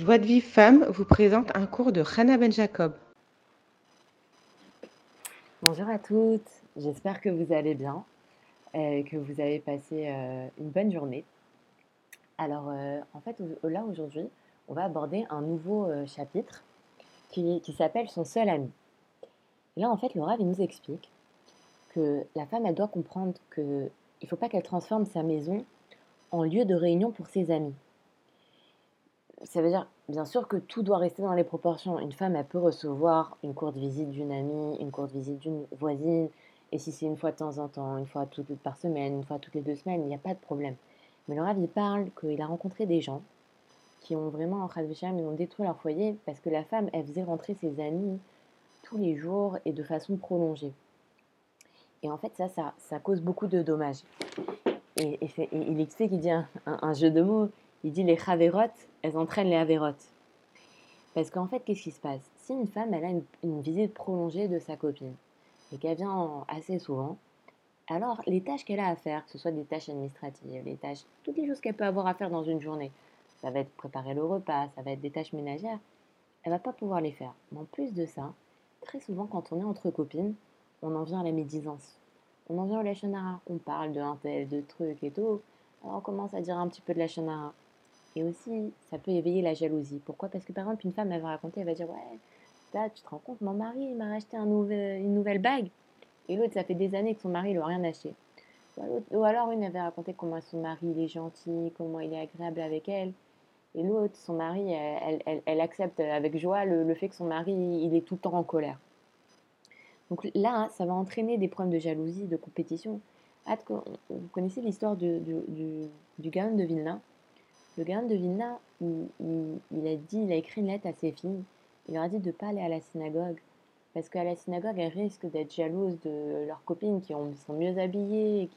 Joie de Vive Femme vous présente un cours de Hannah Ben Jacob. Bonjour à toutes, j'espère que vous allez bien, et que vous avez passé euh, une bonne journée. Alors, euh, en fait, là aujourd'hui, on va aborder un nouveau euh, chapitre qui, s'appelle Son seul ami. Et là, en fait, il nous explique que la femme, elle doit comprendre qu'il ne faut pas qu'elle transforme sa maison en lieu de réunion pour ses amis. Ça veut dire, bien sûr, que tout doit rester dans les proportions. Une femme, elle peut recevoir une courte visite d'une amie, une courte visite d'une voisine, et si c'est une fois de temps en temps, une fois toutes par semaine, une fois toutes les deux semaines, il n'y a pas de problème. Mais le Rav, il parle qu'il a rencontré des gens qui ont vraiment, en ils ont détruit leur foyer parce que la femme, elle faisait rentrer ses amis tous les jours et de façon prolongée. Et en fait, ça, ça, ça cause beaucoup de dommages. Et, il explique, il dit un, jeu de mots, il dit les chavérotes, elles entraînent les avérotes. Parce qu'en fait, qu'est-ce qui se passe? Si une femme, elle a une, visite prolongée de sa copine, et qu'elle vient assez souvent, alors les tâches qu'elle a à faire, que ce soit des tâches administratives, les tâches, toutes les choses qu'elle peut avoir à faire dans une journée, ça va être préparer le repas, ça va être des tâches ménagères, elle va pas pouvoir les faire. Mais en plus de ça, très souvent quand on est entre copines, on en vient à la médisance. On en vient au lachanara. On parle de un tel, de trucs et tout. Alors on commence à dire un petit peu de lachanara. Et aussi, ça peut éveiller la jalousie. Pourquoi? Parce que par exemple, une femme, va raconter, elle va dire Ouais, là, tu te rends compte, mon mari, m'a acheté un une nouvelle bague. Et l'autre, ça fait des années que son mari, il n'a rien acheté. Ou alors, une, avait raconté comment son mari, il est gentil, comment il est agréable avec elle. Et l'autre, son mari, elle, elle, accepte avec joie le, fait que son mari, il est tout le temps en colère. Donc là, ça va entraîner des problèmes de jalousie, de compétition. Vous connaissez l'histoire du, du, du de Vilna? Le Gaon de Vilna, il, a dit, il a écrit une lettre à ses filles. Il leur a dit de ne pas aller à la synagogue. Parce qu'à la synagogue, elles risquent d'être jalouses de leurs copines qui sont mieux habillées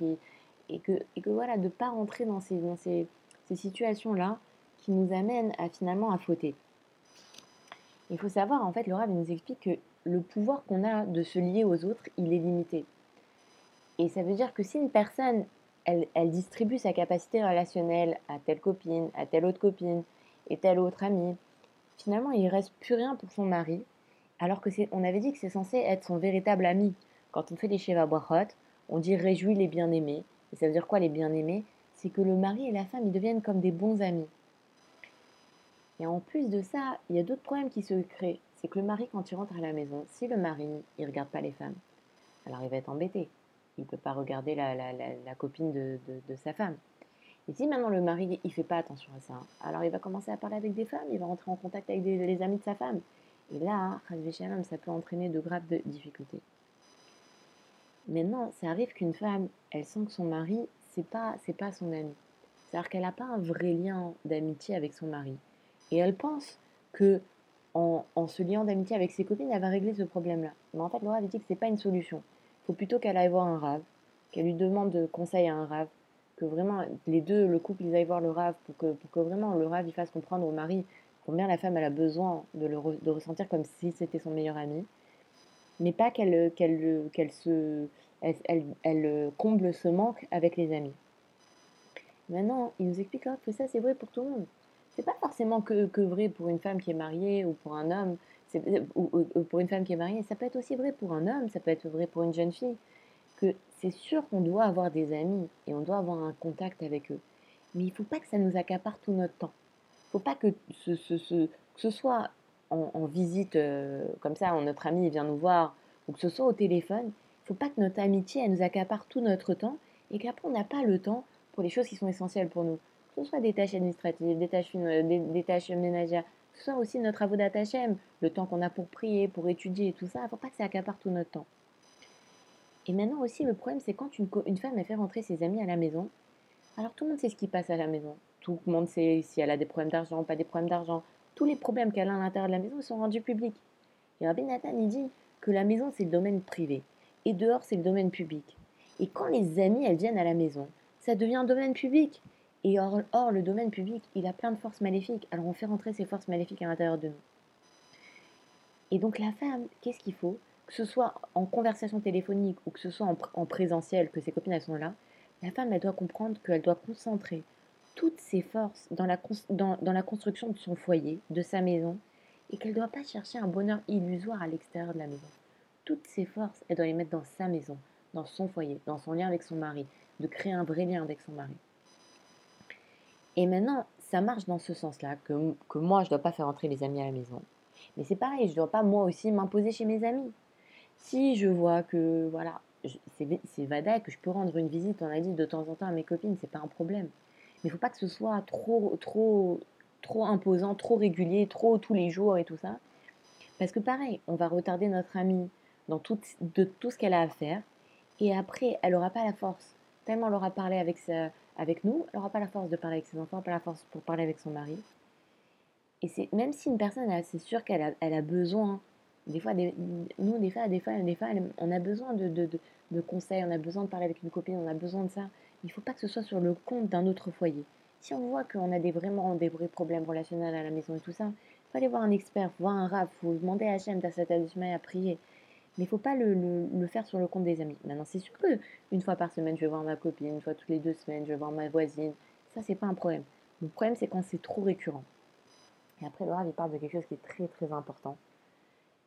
et, que, voilà, de ne pas rentrer dans ces, situations-là qui nous amènent finalement à fauter. Il faut savoir, en fait, Laura nous explique que le pouvoir qu'on a de se lier aux autres, il est limité. Et ça veut dire que si une personne, elle, distribue sa capacité relationnelle à telle copine, à telle autre copine et telle autre amie, finalement, il reste plus rien pour son mari, alors que on avait dit que c'est censé être son véritable ami. Quand on fait les Sheva on dit réjouis les bien-aimés. Et ça veut dire quoi les bien-aimés? C'est que le mari et la femme, ils deviennent comme des bons amis. Et en plus de ça, il y a d'autres problèmes qui se créent c'est que le mari, quand il rentre à la maison, si le mari, il regarde pas les femmes, alors il va être embêté. Il ne peut pas regarder la, copine de, sa femme. Et si maintenant le mari, il fait pas attention à ça, alors il va commencer à parler avec des femmes, il va rentrer en contact avec les amis de sa femme. Et là, ça peut entraîner de graves difficultés. Maintenant, ça arrive qu'une femme, elle sent que son mari, c'est pas, c'est pas son ami. C'est-à-dire qu'elle n'a pas un vrai lien d'amitié avec son mari. Et elle pense que en, se liant d'amitié avec ses copines, elle va régler ce problème-là. Mais en fait, Laura avait dit que c'est pas une solution. Faut plutôt qu'elle aille voir un rave, qu'elle lui demande conseil à un rave, que vraiment les deux, le couple, ils aillent voir le rave pour que, pour que vraiment le rave il fasse comprendre au mari combien la femme a besoin de le ressentir comme si c'était son meilleur ami, mais pas qu'elle qu'elle se elle, elle, comble ce manque avec les amis. Maintenant, il nous explique que ça c'est vrai pour tout le monde. C'est pas forcément que, vrai pour une femme qui est mariée ou pour un homme, ou, pour une femme qui est mariée, ça peut être aussi vrai pour un homme, ça peut être vrai pour une jeune fille, que c'est sûr qu'on doit avoir des amis et on doit avoir un contact avec eux. Mais il ne faut pas que ça nous accapare tout notre temps. Il ne faut pas que ce, soit en, visite euh, comme ça, notre ami vient nous voir, ou que ce soit au téléphone, il ne faut pas que notre amitié elle nous accapare tout notre temps et qu'après on n'a pas le temps pour les choses qui sont essentielles pour nous que ce soit des tâches administratives, des tâches, ménagères, soit aussi notre travaux d'Atachem, le temps qu'on a pour prier, pour étudier et tout ça, il ne faut pas que ça accapare tout notre temps. Et maintenant aussi, le problème, c'est quand une, femme a fait rentrer ses amis à la maison, alors tout le monde sait ce qui passe à la maison. Tout le monde sait si elle a des problèmes d'argent, pas des problèmes d'argent. Tous les problèmes qu'elle a à l'intérieur de la maison sont rendus publics. Et Rabbi Nathan, il dit que la maison, c'est le domaine privé. Et dehors, c'est le domaine public. Et quand les amis, elles viennent à la maison, ça devient un domaine public. Et or, le domaine public, il a plein de forces maléfiques. Alors on fait rentrer ces forces maléfiques à l'intérieur de nous. Et donc la femme, qu'est-ce qu'il faut? Que ce soit en conversation téléphonique ou que ce soit en, présentiel, que ses copines elles sont là, la femme, elle doit comprendre qu'elle doit concentrer toutes ses forces dans la, dans la construction de son foyer, de sa maison, et qu'elle ne doit pas chercher un bonheur illusoire à l'extérieur de la maison. Toutes ses forces, elle doit les mettre dans sa maison, dans son foyer, dans son lien avec son mari, de créer un vrai lien avec son mari. Et maintenant, ça marche dans ce sens-là, que, que moi, je ne dois pas faire entrer les amis à la maison. Mais c'est pareil, je ne dois pas moi aussi m'imposer chez mes amis. Si je vois que, voilà, c'est Vada que je peux rendre une visite, on a dit, de temps en temps à mes copines, c'est pas un problème. Mais il faut pas que ce soit trop, trop, trop imposant, trop régulier, trop tous les jours et tout ça. Parce que pareil, on va retarder notre amie dans de tout ce qu'elle a à faire. Et après, elle n'aura pas la force. Tellement elle aura parlé avec, sa, avec nous, elle n'aura pas la force de parler avec ses enfants, pas la force pour parler avec son mari. Et c'est même si une personne, c'est sûr qu'elle a, besoin, des fois, nous, des fois, des fois, des fois, on a besoin de, de, de, conseils, on a besoin de parler avec une copine, on a besoin de ça. Il ne faut pas que ce soit sur le compte d'un autre foyer. Si on voit qu'on a des, vraiment des vrais problèmes relationnels à la maison et tout ça, il faut aller voir un expert, voir un rap, il faut demander à Hachem, à prier. Mais il ne faut pas le, le, faire sur le compte des amis. Maintenant, c'est sûr que une fois par semaine, je vais voir ma copine, une fois toutes les deux semaines, je vais voir ma voisine. Ça, c'est pas un problème. Le problème, c'est quand c'est trop récurrent. Et après, Rav, il parle de quelque chose qui est très, très important.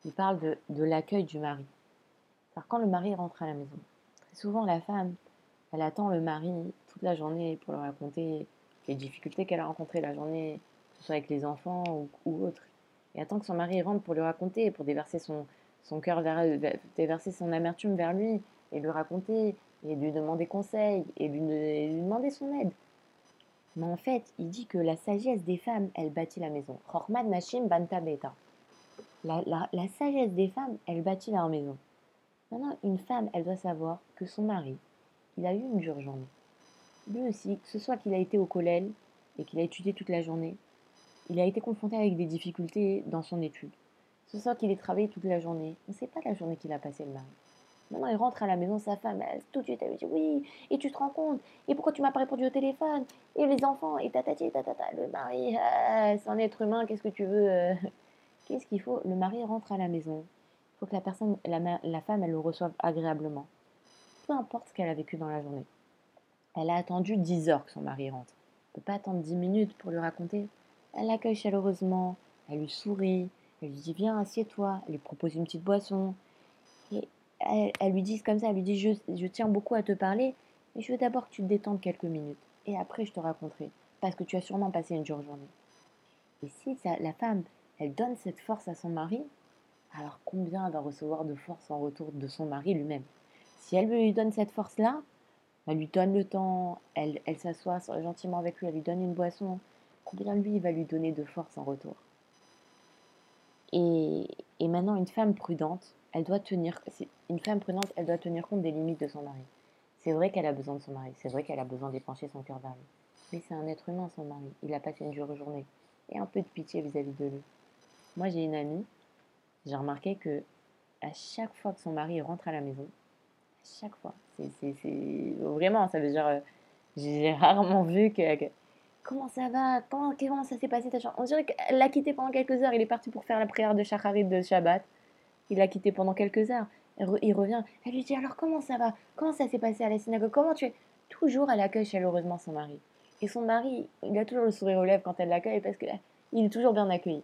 Il parle de, de l'accueil du mari. Alors, quand le mari rentre à la maison, très souvent, la femme, elle attend le mari toute la journée pour lui raconter les difficultés qu'elle a rencontrées la journée, que ce soit avec les enfants ou, ou autre. Et attend que son mari rentre pour lui raconter, pour déverser son, son cœur vers, déverser son amertume vers lui et lui raconter et lui demander conseil et lui, demander son aide. Mais en fait, il dit que la sagesse des femmes, elle bâtit la maison. Nashim Banta Beta. La, la, sagesse des femmes, elle bâtit leur maison. Maintenant, une femme, elle doit savoir que son mari, il a eu une dure journée. Lui aussi, que ce soit qu'il a été au collège et qu'il a étudié toute la journée, il a été confronté avec des difficultés dans son étude. Ce soir qu'il ait travaillé toute la journée. On ne sait pas la journée qu'il a passé le mari. Maintenant, il rentre à la maison, sa femme, tout de suite, elle lui dit Oui, et tu te rends compte? Et pourquoi tu m'as pas répondu au téléphone? Et les enfants, et tatati, tatata. Le mari, ah, c'est un être humain, qu'est-ce que tu veux euh? Qu'est-ce qu'il faut? Le mari rentre à la maison. Il faut que la personne, la, la femme, elle le reçoive agréablement. Peu importe ce qu'elle a vécu dans la journée. Elle a attendu 10 heures que son mari rentre. Elle ne peut pas attendre 10 minutes pour lui raconter. Elle l'accueille chaleureusement, elle lui sourit, elle lui dit Viens, assieds-toi. Elle lui propose une petite boisson. Et elle, lui dit comme ça Elle lui dit je, tiens beaucoup à te parler, mais je veux d'abord que tu te détendes quelques minutes. Et après, je te raconterai. Parce que tu as sûrement passé une dure journée. Et si la femme, elle donne cette force à son mari, alors combien elle va recevoir de force en retour de son mari lui-même? Si elle lui donne cette force-là, elle lui donne le temps, elle, elle s'assoit gentiment avec lui, elle lui donne une boisson, combien lui va lui donner de force en retour? Et, maintenant, une femme prudente, elle doit tenir, une femme prudente, elle doit tenir compte des limites de son mari. C'est vrai qu'elle a besoin de son mari, c'est vrai qu'elle a besoin d'épancher son cœur lui. Mais c'est un être humain, son mari. Il a passé une dure journée. Et un peu de pitié vis-à-vis de lui. Moi, j'ai une amie, j'ai remarqué que à chaque fois que son mari rentre à la maison, à chaque fois, c'est vraiment, ça veut dire, euh, j'ai rarement vu que Comment ça va? Comment, ça s'est passé? On dirait qu'elle l'a quitté pendant quelques heures. Il est parti pour faire la prière de Shacharit de Shabbat. Il l'a quitté pendant quelques heures. Il revient. Elle lui dit alors comment ça va? Comment ça s'est passé à la synagogue? Comment tu es? Toujours elle accueille chaleureusement son mari. Et son mari, il a toujours le sourire aux lèvres quand elle l'accueille parce qu'il est toujours bien accueilli.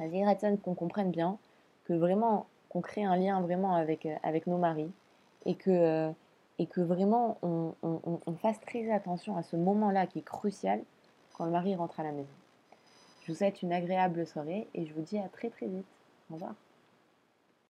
Vas-y, qu'on comprenne bien, que vraiment, qu'on crée un lien vraiment avec, euh, avec nos maris et que, euh, et que vraiment on, fasse très attention à ce moment-là qui est crucial quand le mari rentre à la maison. Je vous souhaite une agréable soirée et je vous dis à très très vite. Au revoir.